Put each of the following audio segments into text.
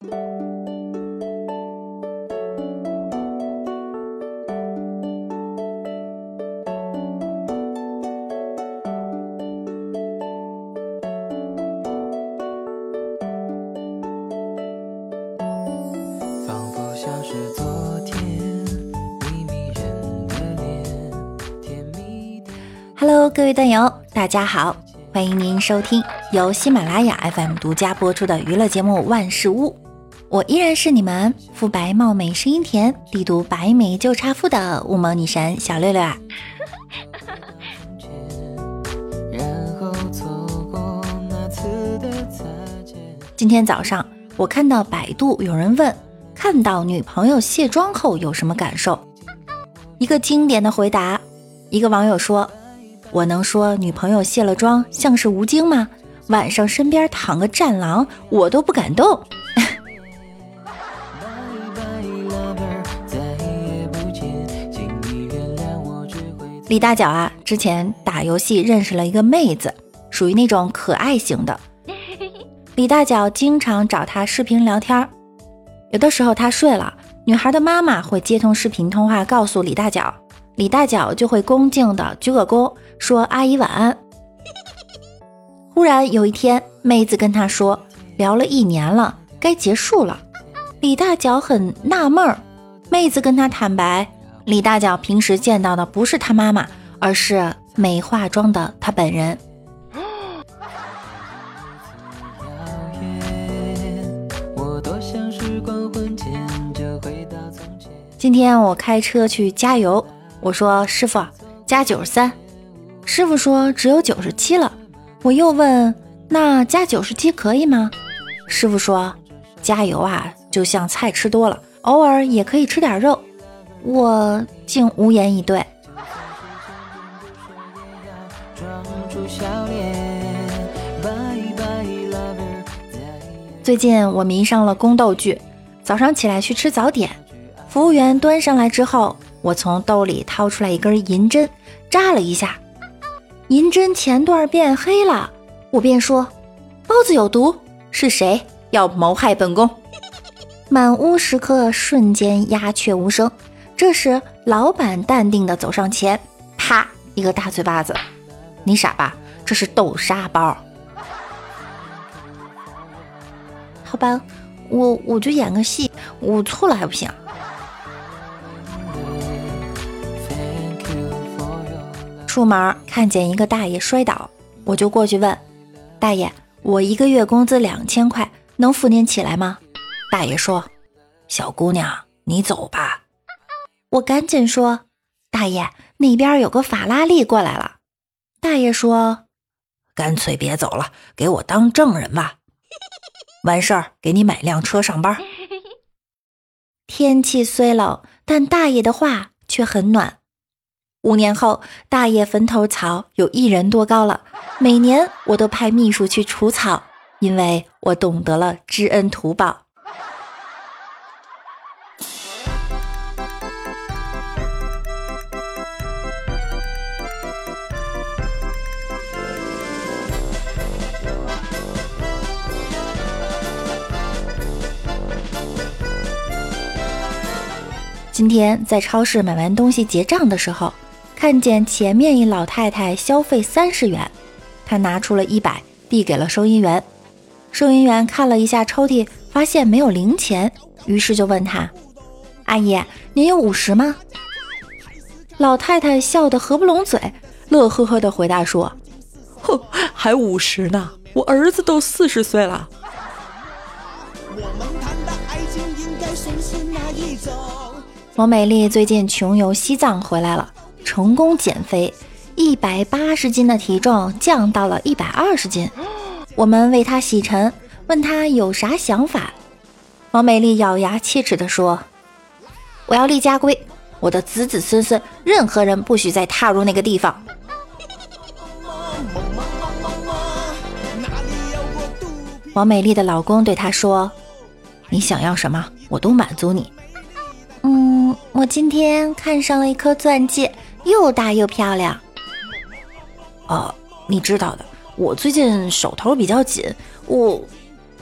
Hello，各位段友，大家好，欢迎您收听由喜马拉雅 FM 独家播出的娱乐节目《万事屋》，我依然是你们肤白貌美、声音甜、帝都白美就差富的雾蒙女神小六六啊。今天早上我看到百度有人问，看到女朋友卸妆后有什么感受？一个经典的回答，一个网友说。我能说女朋友卸了妆像是吴京吗？晚上身边躺个战狼，我都不敢动。李大脚啊，之前打游戏认识了一个妹子，属于那种可爱型的。李大脚经常找她视频聊天，有的时候她睡了，女孩的妈妈会接通视频通话，告诉李大脚。李大脚就会恭敬的鞠个躬，说：“阿姨晚安。”忽然有一天，妹子跟他说：“聊了一年了，该结束了。”李大脚很纳闷儿。妹子跟他坦白，李大脚平时见到的不是他妈妈，而是没化妆的他本人。今天我开车去加油。我说师傅加九十三，师傅说只有九十七了。我又问那加九十七可以吗？师傅说加油啊，就像菜吃多了，偶尔也可以吃点肉。我竟无言以对。最近我迷上了宫斗剧，早上起来去吃早点，服务员端上来之后。我从兜里掏出来一根银针，扎了一下，银针前段变黑了。我便说：“包子有毒，是谁要谋害本宫？”满屋食客瞬间鸦雀无声。这时，老板淡定的走上前，啪一个大嘴巴子：“你傻吧？这是豆沙包。”好吧，我我就演个戏，我错了还不行？出门看见一个大爷摔倒，我就过去问大爷：“我一个月工资两千块，能扶您起来吗？”大爷说：“小姑娘，你走吧。”我赶紧说：“大爷，那边有个法拉利过来了。”大爷说：“干脆别走了，给我当证人吧。完事儿给你买辆车上班。”天气虽冷，但大爷的话却很暖。五年后，大爷坟头草有一人多高了。每年我都派秘书去除草，因为我懂得了知恩图报。今天在超市买完东西结账的时候。看见前面一老太太消费三十元，她拿出了一百递给了收银员。收银员看了一下抽屉，发现没有零钱，于是就问她：“阿姨，您有五十吗？”老太太笑得合不拢嘴，乐呵呵地回答说：“哼，还五十呢，我儿子都四十岁了。”王美丽最近穷游西藏回来了。成功减肥，一百八十斤的体重降到了一百二十斤。我们为她洗尘，问她有啥想法。王美丽咬牙切齿地说：“我要立家规，我的子子孙孙，任何人不许再踏入那个地方。”王美丽的老公对她说：“你想要什么，我都满足你。”嗯，我今天看上了一颗钻戒。又大又漂亮。哦，你知道的，我最近手头比较紧，我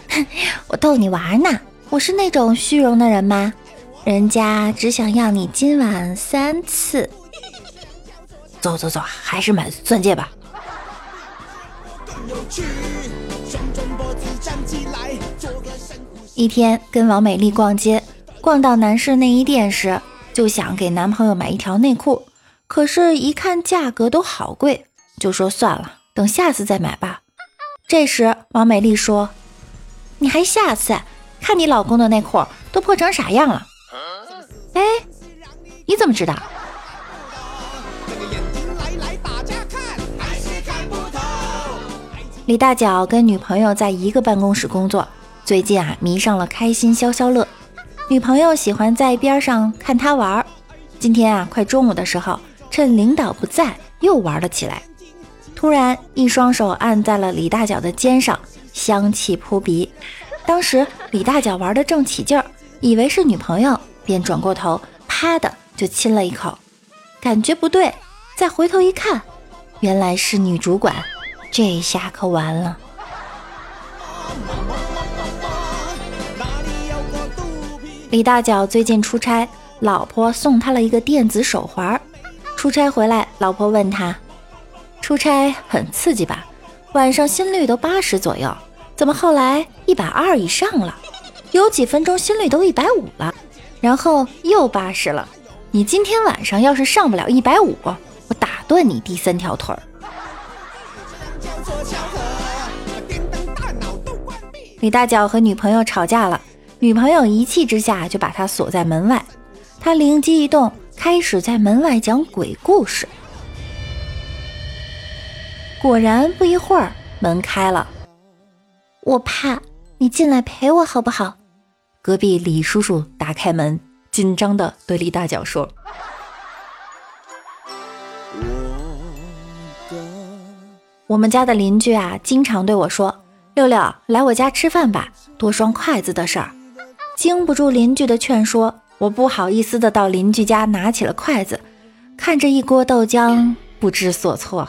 我逗你玩呢。我是那种虚荣的人吗？人家只想要你今晚三次。走走走，还是买钻戒吧。一天跟王美丽逛街，逛到男士内衣店时，就想给男朋友买一条内裤，可是，一看价格都好贵，就说算了，等下次再买吧。这时，王美丽说：“你还下次？看你老公的内裤都破成啥样了？”哎，你怎么知道？李大脚跟女朋友在一个办公室工作，最近啊迷上了开心消消乐。女朋友喜欢在边上看他玩。今天啊快中午的时候，趁领导不在，又玩了起来。突然一双手按在了李大脚的肩上，香气扑鼻。当时李大脚玩的正起劲儿，以为是女朋友，便转过头，啪的就亲了一口。感觉不对，再回头一看，原来是女主管。这下可完了。李大脚最近出差，老婆送他了一个电子手环。出差回来，老婆问他：“出差很刺激吧？晚上心率都八十左右，怎么后来一百二以上了？有几分钟心率都一百五了，然后又八十了。你今天晚上要是上不了一百五，我打断你第三条腿儿。”李大脚和女朋友吵架了，女朋友一气之下就把他锁在门外。他灵机一动，开始在门外讲鬼故事。果然，不一会儿门开了。我怕，你进来陪我好不好？隔壁李叔叔打开门，紧张的对李大脚说。我们家的邻居啊，经常对我说：“六六，来我家吃饭吧，多双筷子的事儿。”经不住邻居的劝说，我不好意思的到邻居家拿起了筷子，看着一锅豆浆，不知所措。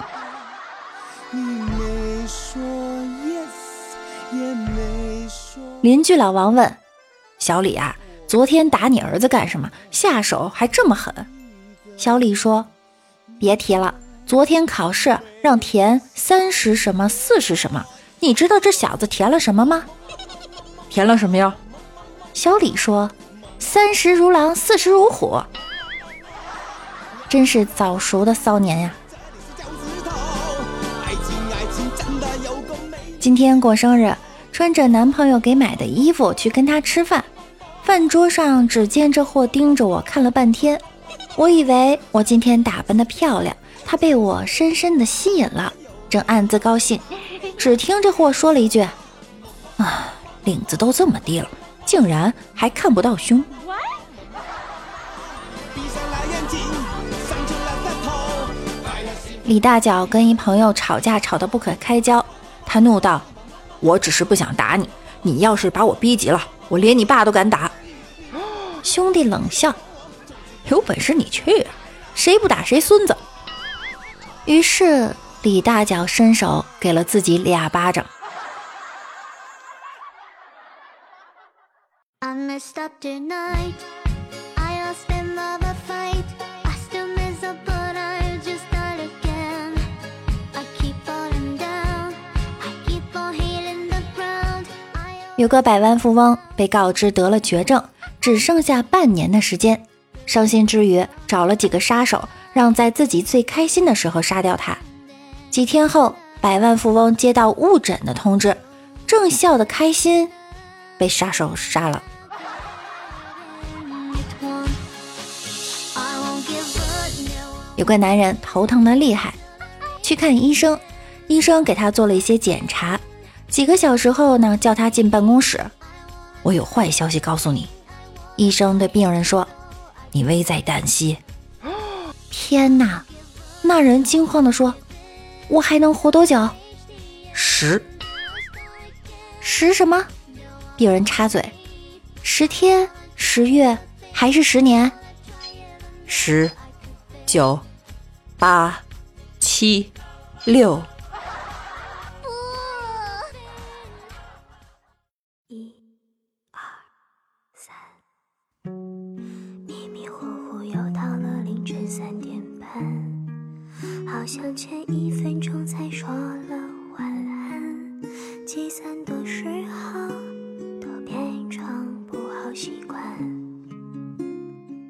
邻居老王问：“小李啊，昨天打你儿子干什么？下手还这么狠？”小李说：“别提了。”昨天考试让填三十什么四十什么，你知道这小子填了什么吗？填了什么呀？小李说：“三十如狼，四十如虎。”真是早熟的骚年呀！今天过生日，穿着男朋友给买的衣服去跟他吃饭，饭桌上只见这货盯着我看了半天，我以为我今天打扮的漂亮。他被我深深的吸引了，正暗自高兴，只听这货说了一句：“啊，领子都这么低了，竟然还看不到胸。”李大脚跟一朋友吵架，吵得不可开交，他怒道：“我只是不想打你，你要是把我逼急了，我连你爸都敢打。”兄弟冷笑：“有本事你去，谁不打谁孙子。”于是，李大脚伸手给了自己俩巴掌。有个百万富翁被告知得了绝症，只剩下半年的时间，伤心之余找了几个杀手。让在自己最开心的时候杀掉他。几天后，百万富翁接到误诊的通知，正笑得开心，被杀手杀了。有个男人头疼的厉害，去看医生，医生给他做了一些检查。几个小时后呢，叫他进办公室。我有坏消息告诉你，医生对病人说：“你危在旦夕。”天哪！那人惊慌地说：“我还能活多久？”十十什么？病人插嘴：“十天、十月还是十年？”十、九、八、七、六。迷迷糊糊又到了凌晨三点半，好像前一分钟才说了晚安。积散的时候，都变成不好习惯。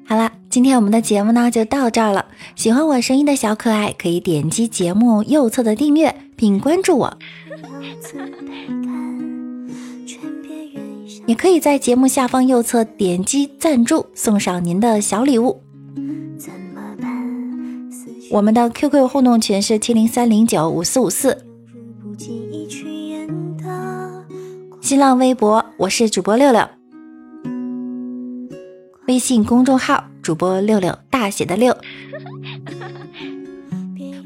好啦，今天我们的节目呢就到这儿了。喜欢我声音的小可爱，可以点击节目右侧的订阅并关注我，也可以在节目下方右侧点击赞助，送上您的小礼物。我们的 QQ 互动群是七零三零九五四五四，新浪微博我是主播六六，微信公众号主播六六大写的六。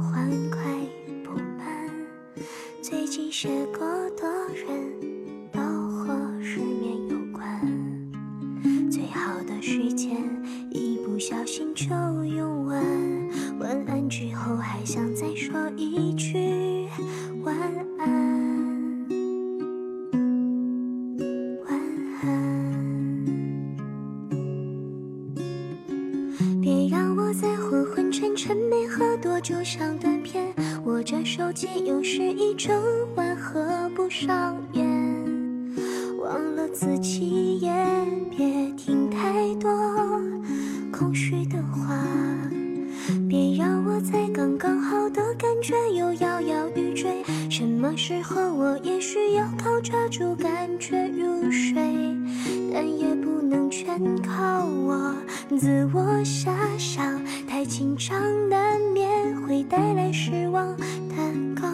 欢快不满。最近写过的人都和失眠有关，最好的时间一不小心就用完。晚安之后还想再说一句晚安，就像断片，握着手机又是一整晚合不上眼，忘了自己也别听太多空虚的话。别让我在刚刚好的感觉又摇摇欲坠，什么时候我也需要靠抓住感觉入睡，但也不能全靠我自我遐想，爱情常难免会带来失望的告